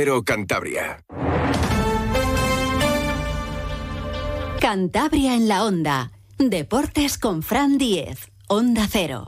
Cero Cantabria. Cantabria en la Onda. Deportes con Fran Diez. Onda Cero.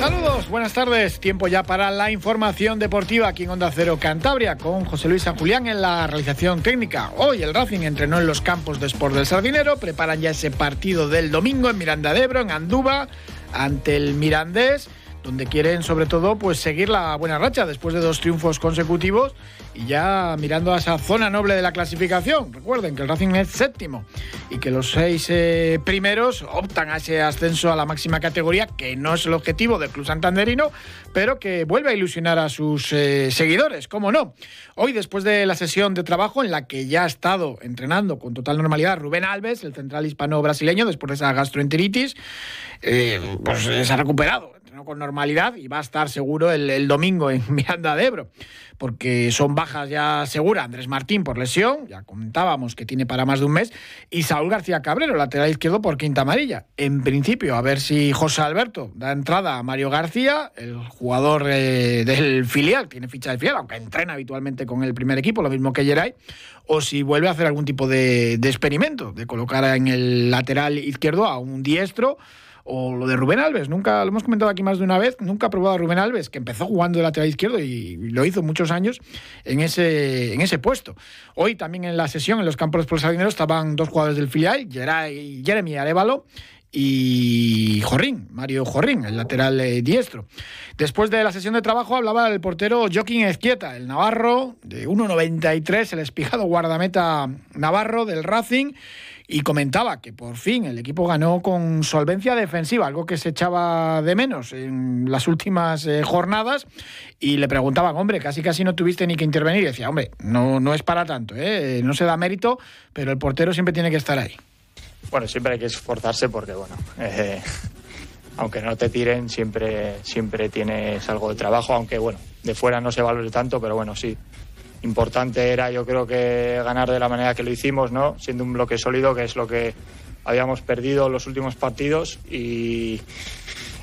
Saludos, buenas tardes. Tiempo ya para la información deportiva aquí en Onda Cero Cantabria con José Luis San Julián en la realización técnica. Hoy el Racing entrenó en los campos de Sport del Sardinero. Preparan ya ese partido del domingo en Miranda de Ebro, en Andúba, ante el Mirandés donde quieren sobre todo pues seguir la buena racha después de dos triunfos consecutivos y ya mirando a esa zona noble de la clasificación. Recuerden que el Racing es séptimo y que los seis eh, primeros optan a ese ascenso a la máxima categoría, que no es el objetivo del club santanderino, pero que vuelve a ilusionar a sus eh, seguidores, ¿cómo no? Hoy, después de la sesión de trabajo en la que ya ha estado entrenando con total normalidad Rubén Alves, el central hispano-brasileño, después de esa gastroenteritis, eh, pues se ha recuperado con normalidad y va a estar seguro el, domingo en Miranda de Ebro, porque son bajas ya seguras. Andrés Martín por lesión, ya comentábamos que tiene para más de un mes, y Saúl García Cabrero, lateral izquierdo por quinta amarilla. En principio, a ver si José Alberto da entrada a Mario García, el jugador eh, del filial, tiene ficha de filial, aunque entrena habitualmente con el primer equipo, lo mismo que Geray, o si vuelve a hacer algún tipo de experimento, de colocar en el lateral izquierdo a un diestro o lo de Rubén Alves, nunca lo hemos comentado aquí más de una vez, nunca ha probado a Rubén Alves, que empezó jugando de lateral izquierdo y lo hizo muchos años en ese, en ese puesto. Hoy también en la sesión, en los campos por Sardinero, estaban dos jugadores del filial, Jeremy Arevalo y Jorrín, Mario Jorrín, el lateral eh, diestro. Después de la sesión de trabajo hablaba el portero Joaquín Ezquieta, el navarro de 1.93, el espijado guardameta navarro del Racing y comentaba que por fin el equipo ganó con solvencia defensiva, algo que se echaba de menos en las últimas eh, jornadas y le preguntaban, hombre, casi casi no tuviste ni que intervenir y decía, hombre, no, no es para tanto, ¿eh? no se da mérito, pero el portero siempre tiene que estar ahí. Bueno, siempre hay que esforzarse porque, bueno, eh, aunque no te tiren, siempre, siempre tienes algo de trabajo, aunque, bueno, de fuera no se valore tanto, pero bueno, sí, importante era yo creo que ganar de la manera que lo hicimos, ¿no? Siendo un bloque sólido, que es lo que habíamos perdido los últimos partidos y,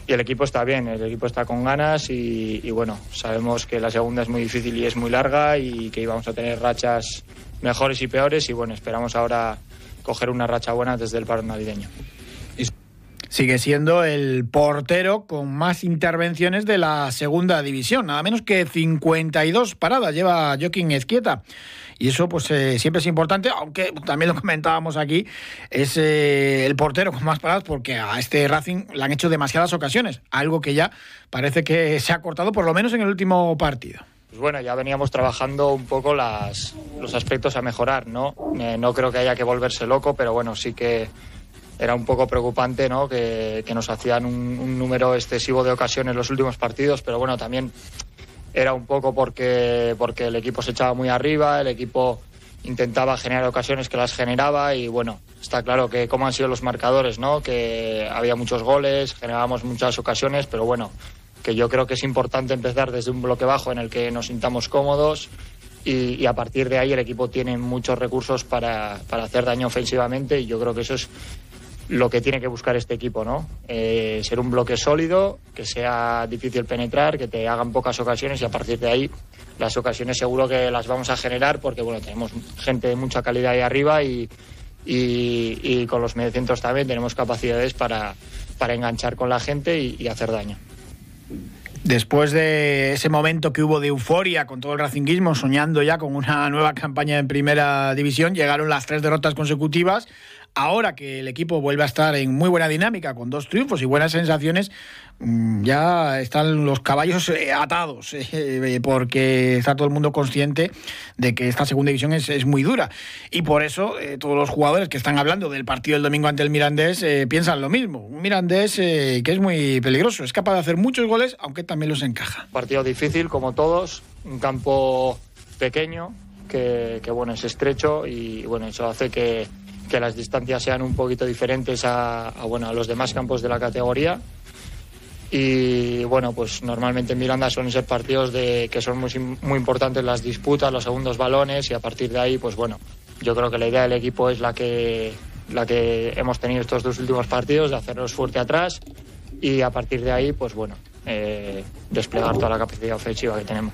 el equipo está bien, el equipo está con ganas y, bueno, sabemos que la segunda es muy difícil y es muy larga y que íbamos a tener rachas mejores y peores y bueno, esperamos ahora coger una racha buena desde el paro navideño sigue siendo el portero con más intervenciones de la segunda división. Nada menos que 52 paradas lleva Joaquín Ezquieta. Y eso pues eh, siempre es importante, aunque también lo comentábamos aquí, es eh, el portero con más paradas porque a este Racing le han hecho demasiadas ocasiones, algo que ya parece que se ha cortado por lo menos en el último partido. Pues bueno, ya veníamos trabajando un poco las, los aspectos a mejorar, ¿no? Eh, no creo que haya que volverse loco, pero bueno, sí que era un poco preocupante ¿no? que, nos hacían un, número excesivo de ocasiones los últimos partidos, pero bueno, también era un poco porque, porque el equipo se echaba muy arriba, el equipo intentaba generar ocasiones que las generaba y bueno, está claro que cómo han sido los marcadores, ¿no? que había muchos goles, generábamos muchas ocasiones, pero bueno, que yo creo que es importante empezar desde un bloque bajo en el que nos sintamos cómodos, y, a partir de ahí el equipo tiene muchos recursos para, para, hacer daño ofensivamente y yo creo que eso es lo que tiene que buscar este equipo, ¿no? Eh, ser un bloque sólido, que sea difícil penetrar, que te hagan pocas ocasiones y a partir de ahí las ocasiones seguro que las vamos a generar porque bueno tenemos gente de mucha calidad ahí arriba y, y, con los mediocentros también tenemos capacidades para, para enganchar con la gente y, hacer daño. Después de ese momento que hubo de euforia con todo el racinguismo, soñando ya con una nueva campaña en primera división, llegaron las tres derrotas consecutivas ahora que el equipo vuelve a estar en muy buena dinámica, con dos triunfos y buenas sensaciones, mm, ya están los caballos eh, atados, eh, porque está todo el mundo consciente de que esta segunda división es, muy dura. Y por eso eh, todos los jugadores que están hablando del partido del domingo ante el Mirandés piensan lo mismo. Un Mirandés que es muy peligroso, es capaz de hacer muchos goles, aunque también los encaja. Partido difícil, como todos, un campo pequeño, que, que bueno, es estrecho y bueno, eso hace que que las distancias sean un poquito diferentes a, bueno, los demás campos de la categoría. Y bueno, pues normalmente en Miranda suelen ser partidos de, que son muy, muy importantes las disputas, los segundos balones y a partir de ahí, pues bueno, yo creo que la idea del equipo es la que, la que hemos tenido estos dos últimos partidos, de hacernos fuerte atrás y a partir de ahí, pues bueno, eh, desplegar toda la capacidad ofensiva que tenemos.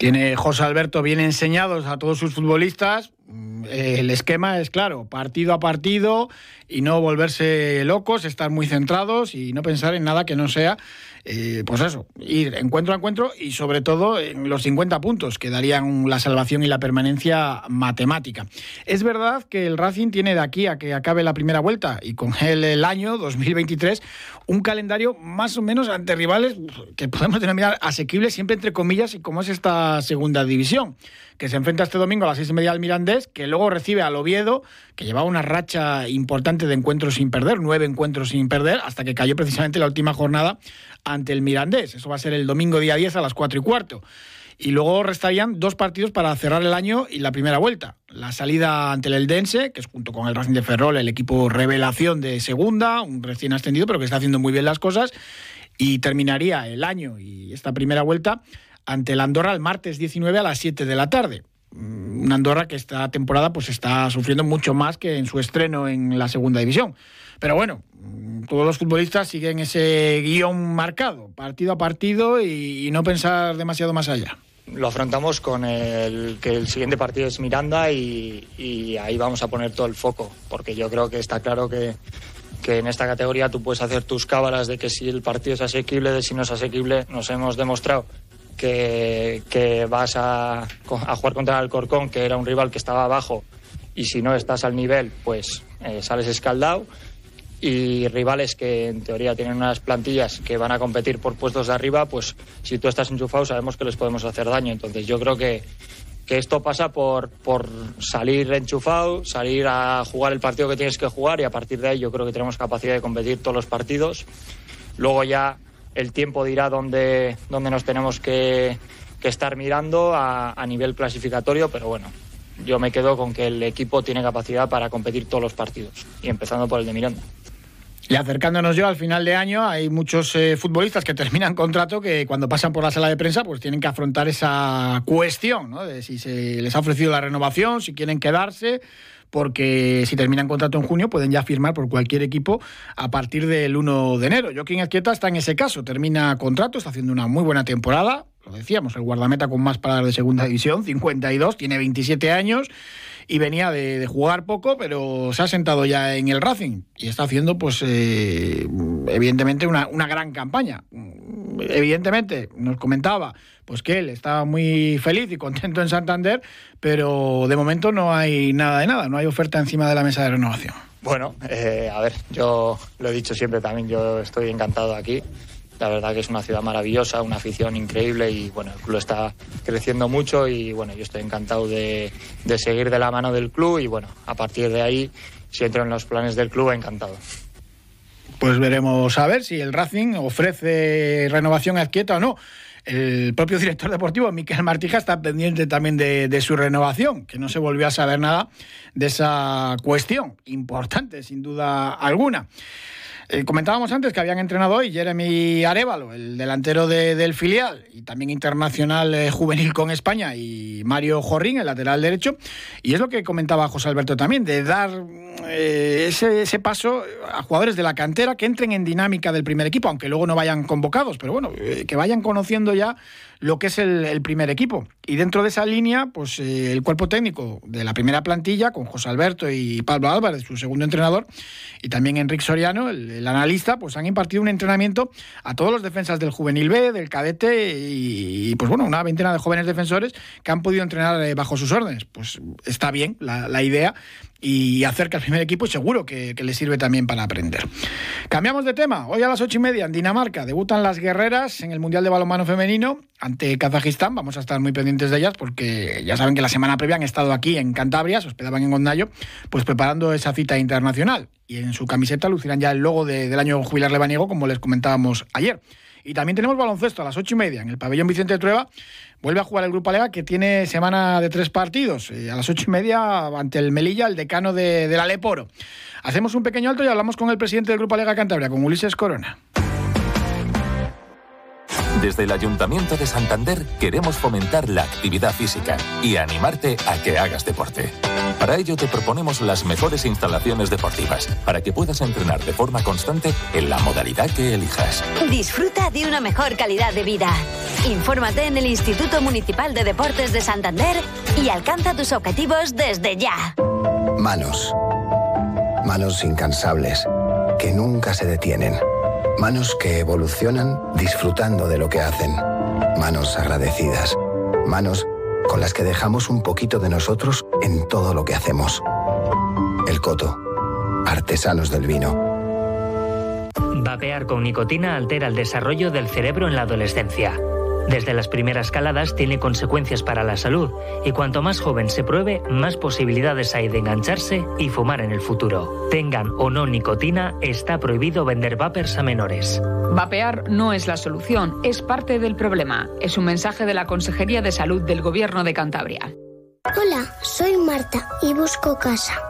Tiene José Alberto bien enseñados a todos sus futbolistas. Mm, el esquema es claro, partido a partido y no volverse locos, estar muy centrados y no pensar en nada que no sea eh, pues eso, ir encuentro a encuentro y sobre todo en los 50 puntos que darían la salvación y la permanencia matemática. Es verdad que el Racing tiene de aquí a que acabe la primera vuelta y con él el año 2023 un calendario más o menos ante rivales que podemos denominar asequibles siempre entre comillas y como es esta segunda división que se enfrenta este domingo a las seis y media al Mirandés, que luego recibe al Oviedo, que llevaba una racha importante de encuentros sin perder, nueve encuentros sin perder, hasta que cayó precisamente la última jornada ante el Mirandés. Eso va a ser el domingo día 10 a las cuatro y cuarto. Y luego restarían dos partidos para cerrar el año y la primera vuelta. La salida ante el Eldense, que es junto con el Racing de Ferrol el equipo revelación de segunda, un recién ascendido, pero que está haciendo muy bien las cosas. Y terminaría el año y esta primera vuelta ante el Andorra el martes 19 a las 7 de la tarde. Mm, una Andorra que esta temporada pues está sufriendo mucho más que en su estreno en la segunda división. Pero bueno, todos los futbolistas siguen ese guion marcado, partido a partido y, no pensar demasiado más allá. Lo afrontamos con el que el siguiente partido es Miranda y, ahí vamos a poner todo el foco, porque yo creo que está claro que, que en esta categoría tú puedes hacer tus cábalas de que si el partido es asequible, de si no es asequible, nos hemos demostrado que, vas a, jugar contra el Alcorcón, que era un rival que estaba abajo, y si no estás al nivel, pues eh, sales escaldado. Y rivales que en teoría tienen unas plantillas que van a competir por puestos de arriba, pues si tú estás enchufado sabemos que les podemos hacer daño. Entonces yo creo que, que esto pasa por, por salir enchufado, salir a jugar el partido que tienes que jugar y a partir de ahí yo creo que tenemos capacidad de competir todos los partidos. Luego ya el tiempo dirá dónde, dónde nos tenemos que, estar mirando a, nivel clasificatorio, pero bueno, yo me quedo con que el equipo tiene capacidad para competir todos los partidos, y empezando por el de Miranda. Y acercándonos yo al final de año, hay muchos eh, futbolistas que terminan contrato que cuando pasan por la sala de prensa pues tienen que afrontar esa cuestión, ¿no? De si se les ha ofrecido la renovación, si quieren quedarse porque si terminan contrato en junio pueden ya firmar por cualquier equipo a partir del 1 de enero. Joaquín Azquieta está en ese caso, termina contrato, está haciendo una muy buena temporada, lo decíamos, el guardameta con más paradas de segunda división, 52, tiene 27 años y venía de, jugar poco, pero se ha sentado ya en el Racing y está haciendo, pues, eh, evidentemente, una, una gran campaña. Evidentemente, nos comentaba pues que él estaba muy feliz y contento en Santander, pero de momento no hay nada de nada, no hay oferta encima de la mesa de renovación. Bueno, eh, a ver, yo lo he dicho siempre también, yo estoy encantado aquí. La verdad que es una ciudad maravillosa, una afición increíble y bueno, el club está creciendo mucho y bueno, yo estoy encantado de, de seguir de la mano del club y bueno, a partir de ahí, si entro en los planes del club, encantado. Pues veremos a ver si el Racing ofrece renovación a o no. El propio director deportivo, Miquel Martija, está pendiente también de, su renovación, que no se volvió a saber nada de esa cuestión, importante sin duda alguna. Eh, comentábamos antes que habían entrenado hoy Jeremy Arevalo, el delantero del filial y también internacional eh, juvenil con España, y Mario Jorrín, el lateral derecho. Y es lo que comentaba José Alberto también, de dar eh, ese, paso a jugadores de la cantera que entren en dinámica del primer equipo, aunque luego no vayan convocados, pero bueno, que vayan conociendo ya lo que es el, primer equipo. Y dentro de esa línea, pues eh, el cuerpo técnico de la primera plantilla, con José Alberto y Pablo Álvarez, su segundo entrenador, y también Enrique Soriano, el, analista, pues han impartido un entrenamiento a todos los defensas del juvenil B, del cadete y, pues bueno, una veintena de jóvenes defensores que han podido entrenar eh, bajo sus órdenes. Pues está bien la, la idea y acerca al primer equipo seguro que, le sirve también para aprender. Cambiamos de tema. Hoy a las ocho y media en Dinamarca debutan las guerreras en el Mundial de Balonmano Femenino ante Kazajistán. Vamos a estar muy pendientes de ellas porque ya saben que la semana previa han estado aquí en Cantabria, se hospedaban en Gondayo, pues preparando esa cita internacional. Y en su camiseta lucirán ya el logo del año jubilar lebaniego, como les comentábamos ayer. Y también tenemos baloncesto a las ocho y media en el pabellón Vicente de Trueba vuelve a jugar el Grupo Alega, que tiene semana de tres partidos. A las ocho y media ante el Melilla, el decano de, del Aleporo. Hacemos un pequeño alto y hablamos con el presidente del Grupo Alega Cantabria, con Ulises Corona. Desde el Ayuntamiento de Santander queremos fomentar la actividad física y animarte a que hagas deporte. Para ello te proponemos las mejores instalaciones deportivas para que puedas entrenar de forma constante en la modalidad que elijas. Disfruta de una mejor calidad de vida. Infórmate en el Instituto Municipal de Deportes de Santander y alcanza tus objetivos desde ya. Manos. Manos incansables, que nunca se detienen. Manos que evolucionan disfrutando de lo que hacen. Manos agradecidas. Manos con las que dejamos un poquito de nosotros en todo lo que hacemos. El Coto. Artesanos del vino. Vapear con nicotina altera el desarrollo del cerebro en la adolescencia. Desde las primeras caladas tiene consecuencias para la salud y cuanto más joven se pruebe, más posibilidades hay de engancharse y fumar en el futuro. Tengan o no nicotina, está prohibido vender vapers a menores. Vapear no es la solución, es parte del problema. Es un mensaje de la Consejería de Salud del Gobierno de Cantabria. Hola, soy Marta y busco casa.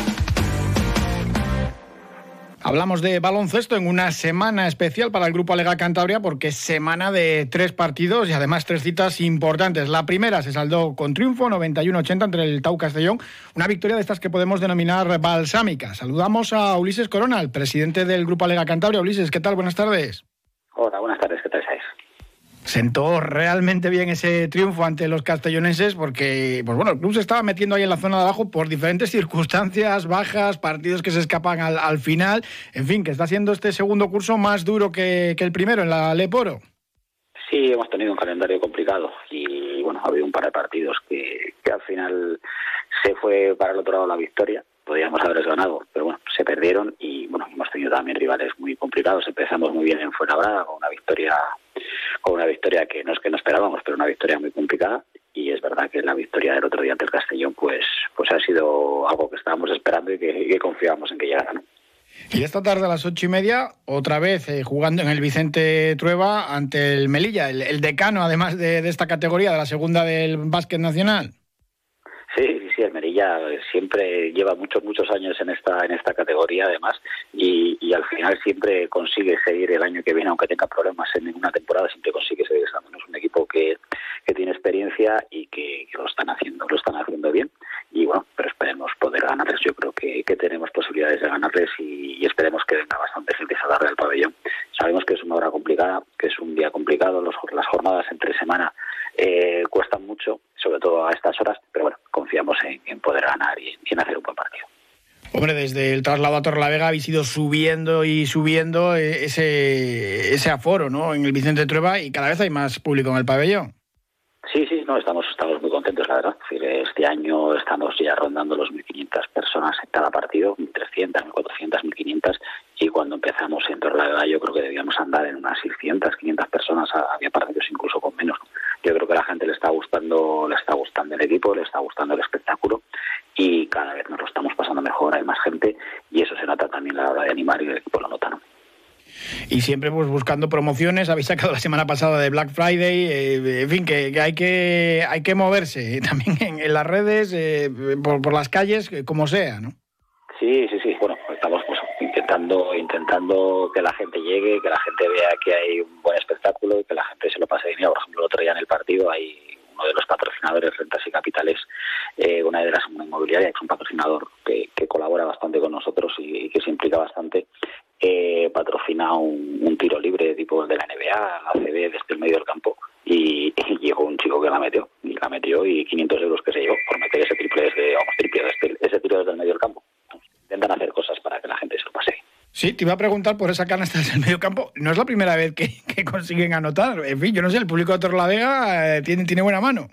Hablamos de baloncesto en una semana especial para el Grupo Alega Cantabria porque es semana de tres partidos y además tres citas importantes. La primera se saldó con triunfo 91-80 entre el Tau Castellón, una victoria de estas que podemos denominar balsámica. Saludamos a Ulises Corona, el presidente del Grupo Alega Cantabria. Ulises, ¿qué tal? Buenas tardes. Hola, buenas tardes, ¿qué tal? Sentó realmente bien ese triunfo ante los castellonenses porque, pues bueno, el club se estaba metiendo ahí en la zona de abajo por diferentes circunstancias, bajas, partidos que se escapan al, final, en fin, que está siendo este segundo curso más duro que, el primero en la Leporo. Sí, hemos tenido un calendario complicado y bueno, ha habido un par de partidos que, que al final se fue para el otro lado la victoria podíamos haber ganado, pero bueno, se perdieron y bueno, hemos tenido también rivales muy complicados. Empezamos muy bien en Fuenlabrada con una victoria, con una victoria que no es que no esperábamos, pero una victoria muy complicada. Y es verdad que la victoria del otro día ante el Castellón, pues, pues ha sido algo que estábamos esperando y que, confiábamos en que llegara, ¿no? Y esta tarde a las ocho y media, otra vez eh, jugando en el Vicente Trueba ante el Melilla, el, decano además de, de, esta categoría, de la segunda del básquet nacional. Siempre lleva muchos, muchos años en esta, en esta categoría, además, y, y, al final siempre consigue seguir el año que viene, aunque tenga problemas en una temporada, siempre consigue seguir estando. Es un equipo que, que tiene experiencia y que, lo están haciendo, lo están haciendo bien. Y bueno, pero esperemos poder ganarles. Yo creo que, que tenemos posibilidades de ganarles y, esperemos que venga bastante gente a darle al pabellón. Sabemos que es una hora complicada, que es un día complicado, los, las jornadas entre semana eh, cuestan mucho, sobre todo a estas horas, pero bueno, confiamos en, poder ganar y en, hacer un buen partido. Hombre, desde el traslado a Torrelavega habéis ido subiendo y subiendo eh, ese, ese aforo ¿no? en el Vicente Trueba y cada vez hay más público en el pabellón. Sí, sí, no, estamos, estamos muy contentos, la verdad. Este año estamos ya rondando los 1.500 personas en cada partido, 1.300, 1.400, 1.500, y cuando empezamos en Torrelavega yo creo que debíamos andar en unas 600, 500 personas, había partidos incluso con menos yo creo que a la gente le está gustando, le está gustando el equipo, le está gustando el espectáculo y cada vez nos lo estamos pasando mejor, hay más gente y eso se nota también a la hora de animar y el equipo lo nota, ¿no? Y siempre pues buscando promociones. Habéis sacado la semana pasada de Black Friday, eh, en fin, que, hay que hay que moverse también en, las redes, eh, por, las calles, como sea, ¿no? Sí, sí, sí. Bueno, estamos pues, intentando intentando que la gente llegue, que la gente vea que hay un buen espectáculo y que la gente se lo pase bien. Por ejemplo, el otro día en el partido hay uno de los patrocinadores Rentas y Capitales, eh, una de las inmobiliarias, que es un patrocinador que, colabora bastante con nosotros y, que se implica bastante, eh, un, tiro libre tipo de la NBA, la CB desde el medio del campo y, llegó un chico que la metió y la metió y 500 euros que se llevó por meter ese triple desde, triple desde, ese tiro desde el medio del campo. Intentan hacer cosas para que la gente se lo pase Sí, te iba a preguntar por esa canasta del medio campo. No es la primera vez que, consiguen anotar. En fin, yo no sé, el público de Torlavega eh, tiene buena mano.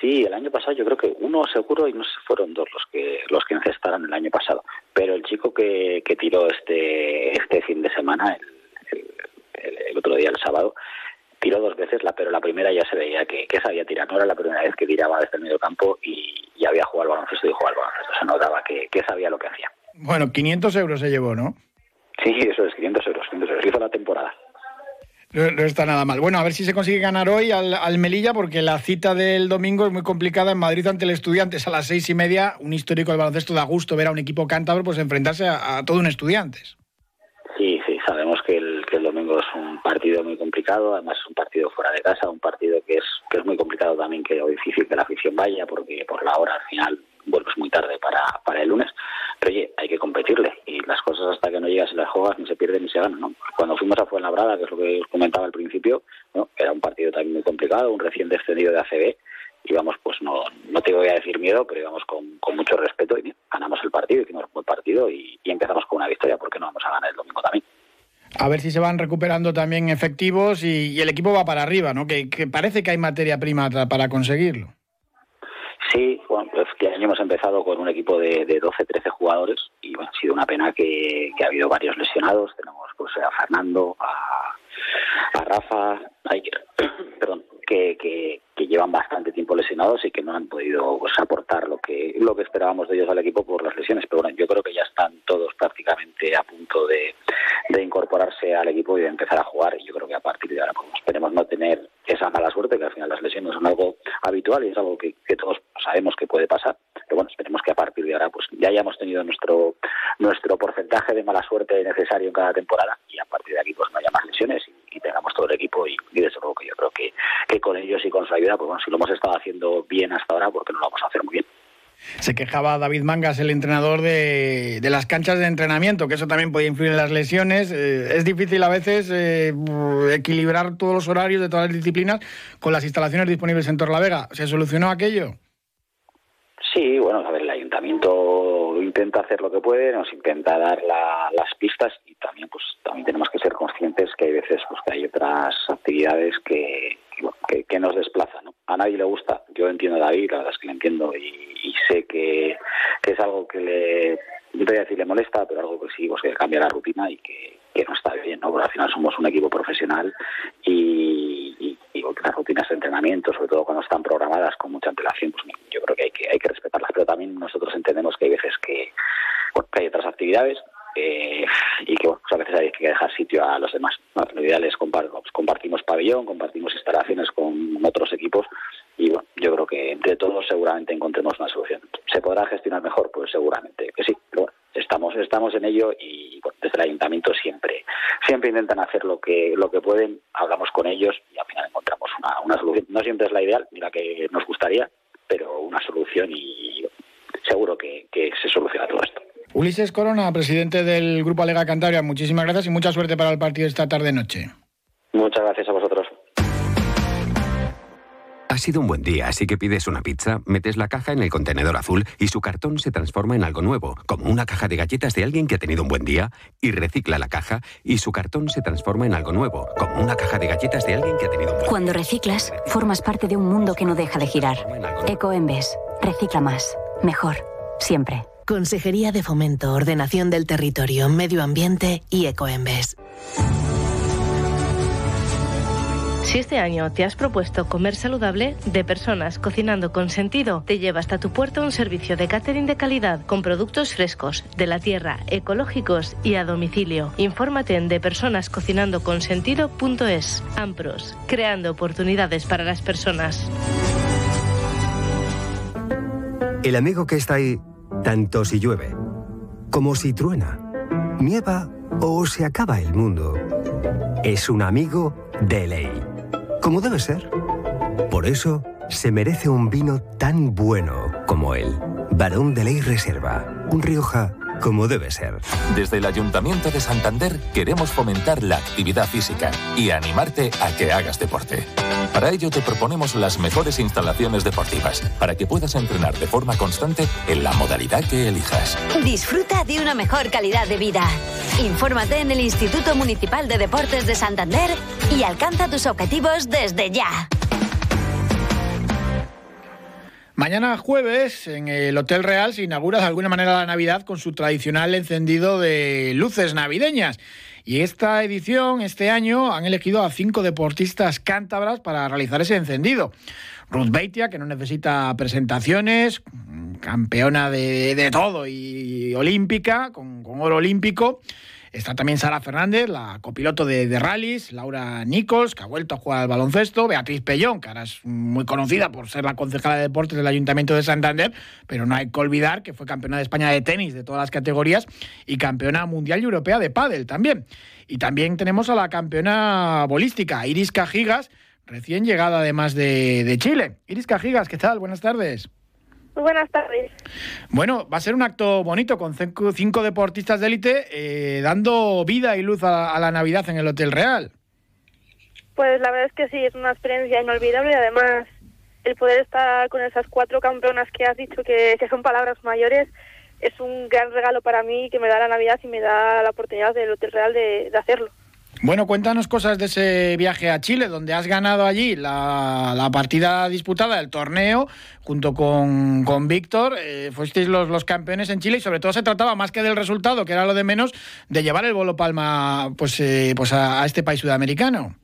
Sí, el año pasado yo creo que uno seguro y no sé, fueron dos los que los que encestaron el año pasado. Pero el chico que, que tiró este este fin de semana, el, el, otro día, el sábado, tiró dos veces, la, pero la primera ya se veía que, que sabía tirar. No era la primera vez que tiraba desde el medio campo y, había jugado al baloncesto y jugaba al baloncesto. Se notaba que, que sabía lo que hacía. Bueno, 500 euros se llevó, ¿no? Sí, eso es, 500 euros, 500 euros. hizo la temporada. No, está nada mal. Bueno, a ver si se consigue ganar hoy al, Melilla, porque la cita del domingo es muy complicada en Madrid ante el Estudiantes a las seis y media. Un histórico del baloncesto da gusto ver a un equipo cántabro pues enfrentarse a, todo un Estudiantes. Sí, sí, sabemos que el, que el domingo es un partido muy complicado, además es un partido fuera de casa, un partido que es, que es muy complicado también, que es difícil que la afición vaya, porque por la hora al final vuelves muy tarde para, para el lunes. Pero oye, hay que competirle y las cosas hasta que no llegas y las juegas ni se pierden ni se ganan. ¿no? Cuando fuimos a Fuenlabrada, que es lo que os comentaba al principio, era un partido también muy complicado, un recién descendido de ACB. Íbamos, pues no, no te voy a decir miedo, pero íbamos con, con mucho respeto y ganamos el partido, hicimos un buen partido y, empezamos con una victoria, porque no vamos a ganar el domingo también. A ver si se van recuperando también efectivos y, el equipo va para arriba, ¿no? Que parece que hay materia prima para conseguirlo. Sí, bueno, pues este año hemos empezado con un equipo de, de 12-13 jugadores y bueno, ha sido una pena que, ha habido varios lesionados. Tenemos pues a Fernando, a, Rafa, perdón, que, que, llevan bastante tiempo lesionados y que no han podido pues, aportar lo que lo que esperábamos de ellos al equipo por las lesiones. Pero bueno, yo creo que ya están todos prácticamente a punto de, de incorporarse al equipo y de empezar a jugar. Y yo creo que a partir de ahora pues, esperemos no tener esa mala suerte, que al final las lesiones son algo habitual y es algo que, todos sabemos que puede pasar. Pero bueno, esperemos que a partir de ahora pues ya hayamos tenido nuestro nuestro porcentaje de mala suerte necesario en cada temporada y a partir de aquí pues no haya más lesiones y, tengamos todo el equipo y, desde luego que yo creo que, que con ellos y con su ayuda, pues bueno, si lo hemos estado haciendo bien hasta ahora, porque no lo vamos a hacer muy bien. Se quejaba David Mangas, el entrenador de, las canchas de entrenamiento, que eso también puede influir en las lesiones. Eh, es difícil a veces eh, equilibrar todos los horarios de todas las disciplinas con las instalaciones disponibles en Torlavega. ¿Se solucionó aquello? Sí, bueno, a ver, el ayuntamiento intenta hacer lo que puede, nos intenta dar las pistas y también, pues, también tenemos que ser conscientes que hay veces, pues, que hay otras actividades que, que, nos desplazan. A nadie le gusta, yo entiendo a David, la verdad es que le entiendo y, sé que, es algo que le, voy a decir le molesta, pero algo que sí, pues que cambia la rutina y que, no está bien, ¿no? Porque al final somos un equipo profesional y, las rutinas de entrenamiento, sobre todo cuando están programadas con mucha antelación, pues yo creo que hay que, hay que respetarlas, pero también nosotros entendemos que hay veces que, hay otras actividades eh, y que pues a veces hay que dejar sitio a los demás. Lo ideal es pues compartimos pabellón, compartimos instalaciones con otros equipos y bueno, yo creo que entre todos seguramente encontremos una solución. ¿Se podrá gestionar mejor? Pues seguramente que sí, pero bueno, estamos, estamos en ello y desde el ayuntamiento siempre, siempre intentan hacer lo que, lo que pueden, hablamos con ellos y al final encontramos una, solución. No siempre es la ideal ni la que nos gustaría, pero una solución y seguro que, que se soluciona todo esto. Ulises Corona, presidente del Grupo Alega Cantabria, muchísimas gracias y mucha suerte para el partido esta tarde-noche. Muchas gracias a vosotros. Ha sido un buen día, así que pides una pizza, metes la caja en el contenedor azul y su cartón se transforma en algo nuevo, como una caja de galletas de alguien que ha tenido un buen día, y recicla la caja y su cartón se transforma en algo nuevo, como una caja de galletas de alguien que ha tenido un buen día. Cuando reciclas, formas parte de un mundo que no deja de girar. Ecoembes, recicla más, mejor, siempre. Consejería de Fomento, Ordenación del Territorio, Medio Ambiente y Ecoembes. Si este año te has propuesto comer saludable, de personas cocinando con sentido, te lleva hasta tu puerta un servicio de catering de calidad con productos frescos, de la tierra, ecológicos y a domicilio. Infórmate en depersonascocinandoconsentido.es. Ampros, creando oportunidades para las personas. El amigo que está ahí, tanto si llueve como si truena, nieva o se acaba el mundo, es un amigo de ley como debe ser. Por eso se merece un vino tan bueno como él. Barón de Ley Reserva, un Rioja como debe ser. Desde el Ayuntamiento de Santander queremos fomentar la actividad física y animarte a que hagas deporte. Para ello te proponemos las mejores instalaciones deportivas para que puedas entrenar de forma constante en la modalidad que elijas. Disfruta de una mejor calidad de vida. Infórmate en el Instituto Municipal de Deportes de Santander y alcanza tus objetivos desde ya. Mañana jueves en el Hotel Real se inaugura de alguna manera la Navidad con su tradicional encendido de luces navideñas. Y esta edición, este año, han elegido a cinco deportistas cántabras para realizar ese encendido. Ruth Beitia, que no necesita presentaciones, campeona de, todo y olímpica, con, oro olímpico. Está también Sara Fernández, la copiloto de, de rallies, Laura Nichols, que ha vuelto a jugar al baloncesto, Beatriz Pellón, que ahora es muy conocida por ser la concejala de deportes del Ayuntamiento de Santander, pero no hay que olvidar que fue campeona de España de tenis de todas las categorías y campeona mundial y europea de pádel también. Y también tenemos a la campeona bolística, Iris Cajigas, recién llegada además de, de Chile. Iris Cajigas, ¿qué tal? Buenas tardes. Muy buenas tardes. Bueno, va a ser un acto bonito con cinco, cinco deportistas de élite eh, dando vida y luz a, a, la Navidad en el Hotel Real. Pues la verdad es que sí, es una experiencia inolvidable y además el poder estar con esas cuatro campeonas que has dicho que, que son palabras mayores es un gran regalo para mí que me da la Navidad y me da la oportunidad del Hotel Real de, de hacerlo. Bueno, cuéntanos cosas de ese viaje a Chile, donde has ganado allí la, la partida disputada del torneo junto con, con Víctor. Eh, fuisteis los, los campeones en Chile y sobre todo se trataba más que del resultado, que era lo de menos, de llevar el bolo palma pues, eh, pues a, este país sudamericano.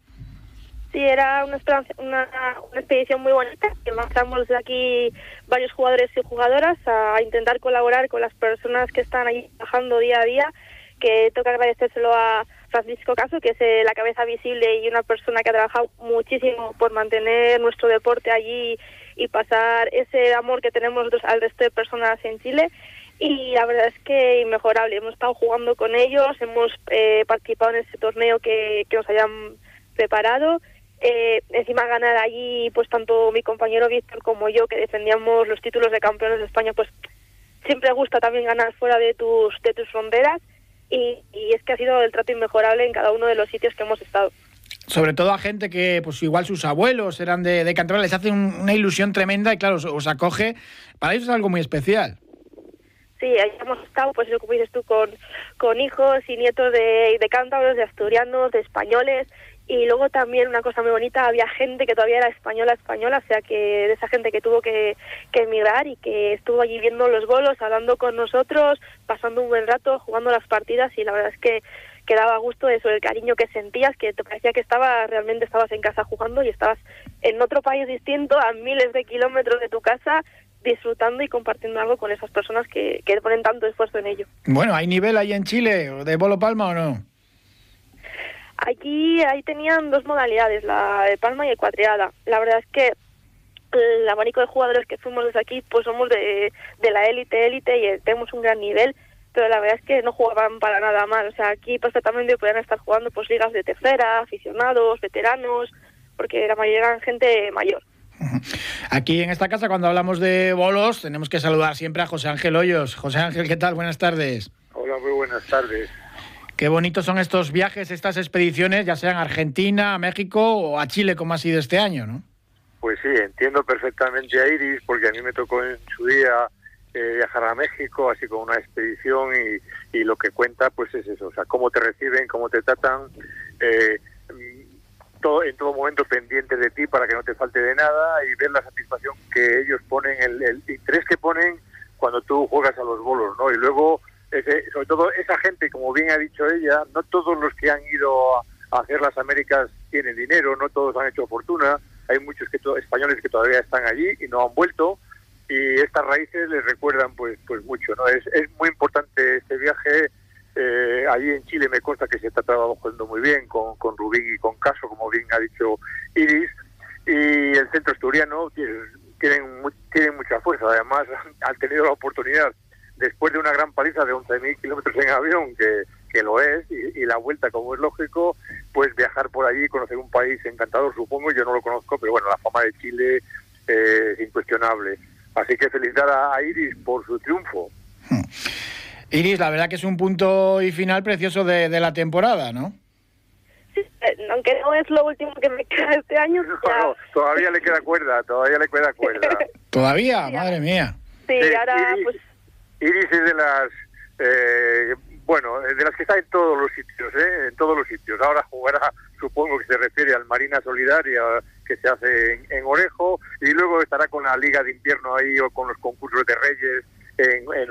Sí, era una, una, expedición muy bonita. que Marchamos de aquí varios jugadores y jugadoras a intentar colaborar con las personas que están ahí trabajando día a día, que toca agradecérselo a Francisco Caso, que es eh, la cabeza visible y una persona que ha trabajado muchísimo por mantener nuestro deporte allí y pasar ese amor que tenemos al resto de personas en Chile. Y la verdad es que inmejorable. Hemos estado jugando con ellos, hemos eh, participado en ese torneo que, que nos hayan preparado. Eh, encima ganar allí, pues tanto mi compañero Víctor como yo, que defendíamos los títulos de campeones de España, pues siempre gusta también ganar fuera de tus, de tus fronteras y, y, es que ha sido el trato inmejorable en cada uno de los sitios que hemos estado. Sobre todo a gente que, pues igual sus abuelos eran de, de Cantabria, les hace un, una ilusión tremenda y claro, os, os, acoge. Para ellos es algo muy especial. Sí, ahí hemos estado, pues como dices tú, con, con hijos y nietos de, de cántabros, de asturianos, de españoles. Y luego también una cosa muy bonita, había gente que todavía era española, española, o sea que de esa gente que tuvo que, que emigrar y que estuvo allí viendo los bolos, hablando con nosotros, pasando un buen rato, jugando las partidas y la verdad es que, que daba gusto eso, el cariño que sentías, que te parecía que estabas, realmente estabas en casa jugando y estabas en otro país distinto, a miles de kilómetros de tu casa, disfrutando y compartiendo algo con esas personas que, que ponen tanto esfuerzo en ello. Bueno, ¿hay nivel ahí en Chile de Bolo Palma o no? Aquí ahí tenían dos modalidades, la de palma y el cuadriada. La verdad es que el abanico de jugadores que fuimos desde aquí, pues somos de, de la élite, élite y tenemos un gran nivel, pero la verdad es que no jugaban para nada mal. O sea, aquí perfectamente podían estar jugando pues ligas de tercera, aficionados, veteranos, porque la mayoría eran gente mayor. Aquí en esta casa, cuando hablamos de bolos, tenemos que saludar siempre a José Ángel Hoyos. José Ángel, ¿qué tal? Buenas tardes. Hola, muy buenas tardes. Qué bonitos son estos viajes, estas expediciones, ya sean a Argentina, a México o a Chile, como ha sido este año, ¿no? Pues sí, entiendo perfectamente a Iris, porque a mí me tocó en su día eh, viajar a México, así como una expedición, y, lo que cuenta, pues es eso, o sea, cómo te reciben, cómo te tratan, eh, todo, en todo momento pendiente de ti para que no te falte de nada y ver la satisfacción que ellos ponen, el, el interés que ponen cuando tú juegas a los bolos, ¿no? Y luego sobre todo esa gente, como bien ha dicho ella, no todos los que han ido a, hacer las Américas tienen dinero, no todos han hecho fortuna, hay muchos que españoles que todavía están allí y no han vuelto y estas raíces les recuerdan pues pues mucho, ¿no? Es, muy importante este viaje. Eh, allí en Chile me consta que se está trabajando muy bien con, con Rubín y con Caso, como bien ha dicho Iris, y el centro asturiano tienen, tienen mucha fuerza. Además, han tenido la oportunidad después de una gran paliza de 11.000 kilómetros en avión, que, que lo es, y, y, la vuelta, como es lógico, pues viajar por allí, conocer un país encantador, supongo, yo no lo conozco, pero bueno, la fama de Chile eh, es incuestionable. Así que felicitar a, Iris por su triunfo. Hmm. Iris, la verdad que es un punto y final precioso de, de la temporada, ¿no? Sí, aunque no es lo último que me queda este año. No, no, todavía le queda cuerda, todavía le queda cuerda. ¿Todavía? Madre mía. Sí, sí ahora Iris, pues Iris es de las, eh, bueno, de las que está en todos los sitios, ¿eh? en todos los sitios. Ahora jugará, supongo que se refiere al Marina Solidaria que se hace en, en, Orejo, y luego estará con la Liga de Invierno ahí o con los concursos de Reyes en, en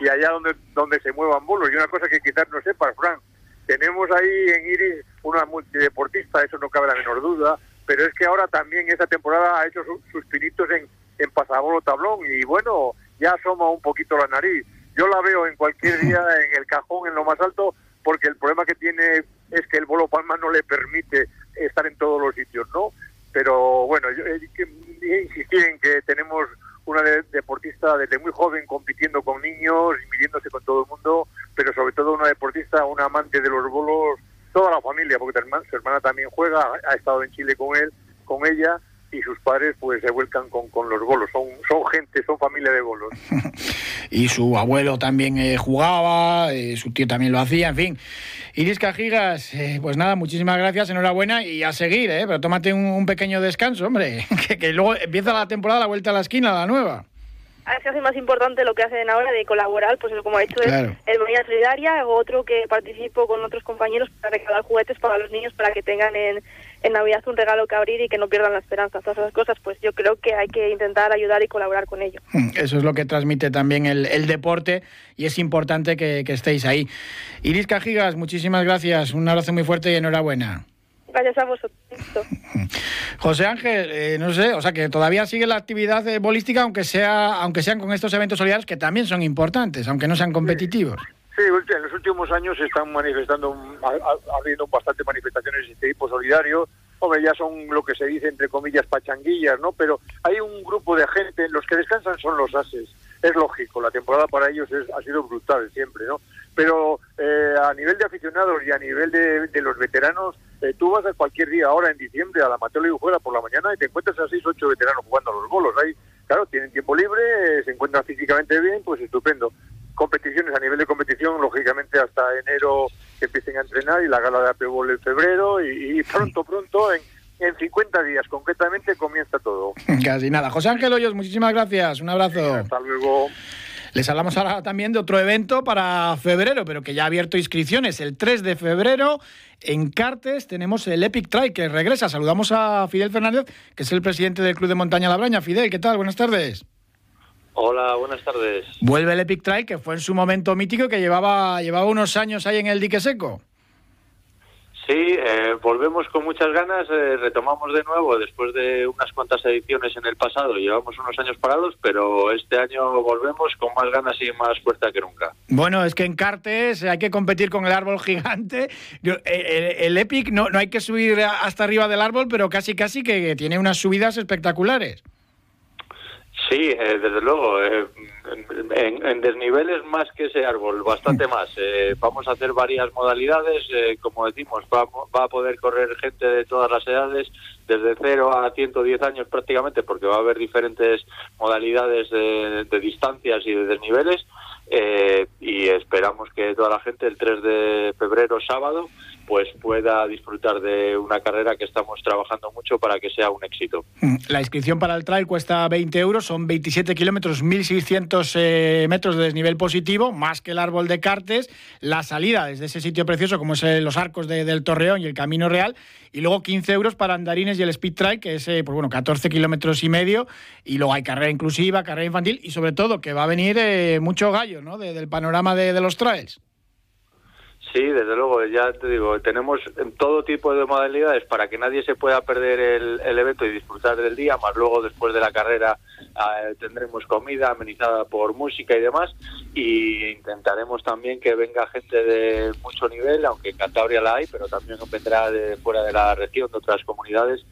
y allá donde, donde se muevan bolos. Y una cosa que quizás no sepas, Frank, tenemos ahí en Iris una multideportista, eso no cabe la menor duda, pero es que ahora también esta temporada ha hecho sus, sus pinitos en, en pasabolo tablón y bueno, ya asoma un poquito la nariz. Yo la veo en cualquier día en el cajón, en lo más alto, porque el problema que tiene es que el bolo palma no le permite estar en todos los sitios, ¿no? Pero bueno, yo eh, que- insistir en que tenemos una de- deportista desde muy joven compitiendo con niños y midiéndose con todo el mundo, pero sobre todo una deportista, una amante de los bolos, toda la familia, porque su hermana, su hermana también juega, ha estado en Chile con él, con ella, y sus padres pues se vuelcan con, con los bolos, son, son gente, son familia de bolos. Y su abuelo también eh, jugaba, eh, su tío también lo hacía, en fin. Iris Cajigas, eh, pues nada, muchísimas gracias, enhorabuena y a seguir, ¿eh? Pero tómate un, un pequeño descanso, hombre, que, que luego empieza la temporada, la vuelta a la esquina, la nueva. Es casi más importante lo que hacen ahora de colaborar, pues como ha hecho Claro. es el Manía Solidaria, otro que participo con otros compañeros para regalar juguetes para los niños para que tengan en, en Navidad un regalo que abrir y que no pierdan la esperanza. Todas esas cosas, pues yo creo que hay que intentar ayudar y colaborar con ello. Mm, Eso es lo que transmite también el, el deporte y es importante que, que estéis ahí. Iris Cajigas, muchísimas gracias, un abrazo muy fuerte y enhorabuena. Gracias a vosotros. José Ángel, eh, no sé, o sea que todavía sigue la actividad eh, bolística, aunque sea, aunque sean con estos eventos solidarios que también son importantes, aunque no sean competitivos. Sí, en los últimos años se están manifestando, ha- habiendo bastantes manifestaciones de este tipo solidario. Hombre, ya son lo que se dice entre comillas pachanguillas, ¿no? Pero hay un grupo de gente, los que descansan son los ases. Es lógico, la temporada para ellos es- ha sido brutal siempre, ¿no? Pero eh, a nivel de aficionados y a nivel de, de los veteranos, eh, tú vas a cualquier día ahora en diciembre a la Mateo Juega por la mañana y te encuentras a seis, ocho veteranos jugando a los bolos. Ahí, claro, tienen tiempo libre, eh, se encuentran físicamente bien, pues estupendo competiciones a nivel de competición, lógicamente hasta enero que empiecen a entrenar y la gala de APBOL en febrero y, y pronto, pronto, en, en 50 días concretamente comienza todo. Casi nada. José Ángel Hoyos, muchísimas gracias, un abrazo. Hasta luego. Les hablamos ahora también de otro evento para febrero, pero que ya ha abierto inscripciones. El 3 de febrero en Cartes tenemos el Epic Trail que regresa. Saludamos a Fidel Fernández, que es el presidente del Club de Montaña La Braña. Fidel, ¿qué tal? Buenas tardes. Hola, buenas tardes. Vuelve el Epic Trail, que fue en su momento mítico y que llevaba, llevaba unos años ahí en el dique seco. Sí, eh, volvemos con muchas ganas, eh, retomamos de nuevo después de unas cuantas ediciones en el pasado, llevamos unos años parados, pero este año volvemos con más ganas y más fuerza que nunca. Bueno, es que en Cartes hay que competir con el árbol gigante. Yo- eh, El, el Epic no, no hay que subir hasta arriba del árbol, pero casi casi que tiene unas subidas espectaculares. Sí, eh, desde luego, eh, en, en desniveles más que ese árbol, bastante más. Eh, vamos a hacer varias modalidades, eh, como decimos, va, va a poder correr gente de todas las edades, desde 0 a 110 años prácticamente, porque va a haber diferentes modalidades de, de distancias y de desniveles. eh, y esperamos que toda la gente el 3 de febrero, sábado, pues pueda disfrutar de una carrera que estamos trabajando mucho para que sea un éxito. La inscripción para el trail cuesta 20 euros, son 27 kilómetros, 1.600 eh, metros de desnivel positivo, más que el árbol de Cartes, la salida desde ese sitio precioso como es eh, los arcos de- del Torreón y el Camino Real, y luego 15 euros para andarines y el Speed Trail, que es eh, pues bueno, 14 kilómetros y medio, y luego hay carrera inclusiva, carrera infantil, y sobre todo que va a venir eh, mucho gallo ¿no? de- del panorama de los trails. Sí, desde luego, ya te digo, tenemos todo tipo de modalidades para que nadie se pueda perder el, el evento y disfrutar del día, más luego después de la carrera eh, tendremos comida amenizada por música y demás, y intentaremos también que venga gente de mucho nivel, aunque en Cantabria la hay, pero también vendrá de fuera de la región, de otras comunidades,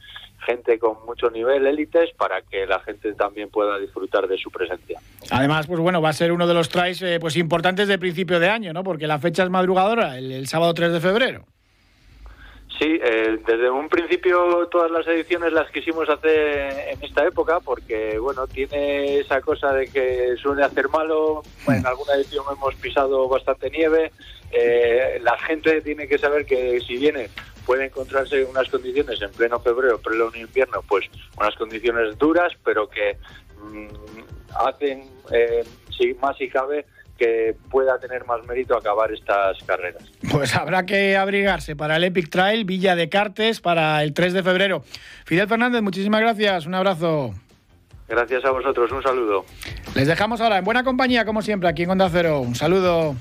gente con mucho nivel, élites, para que la gente también pueda disfrutar de su presencia. Además, pues bueno, va a ser uno de los trails eh, pues importantes de principio de año, ¿no? Porque la fecha es madrugadora, el, el sábado 3 de febrero. Sí, eh, desde un principio todas las ediciones las quisimos hacer en esta época porque, bueno, tiene esa cosa de que suele hacer malo. En alguna edición hemos pisado bastante nieve. Eh, la gente tiene que saber que si viene puede encontrarse en unas condiciones en pleno febrero, pleno invierno, pues unas condiciones duras, pero que mm, hacen, eh, si más si cabe, que pueda tener más mérito acabar estas carreras. Pues habrá que abrigarse para el Epic Trail Villa de Cartes para el 3 de febrero. Fidel Fernández, muchísimas gracias, un abrazo. Gracias a vosotros, un saludo. Les dejamos ahora en buena compañía, como siempre, aquí en Onda Cero. Un saludo.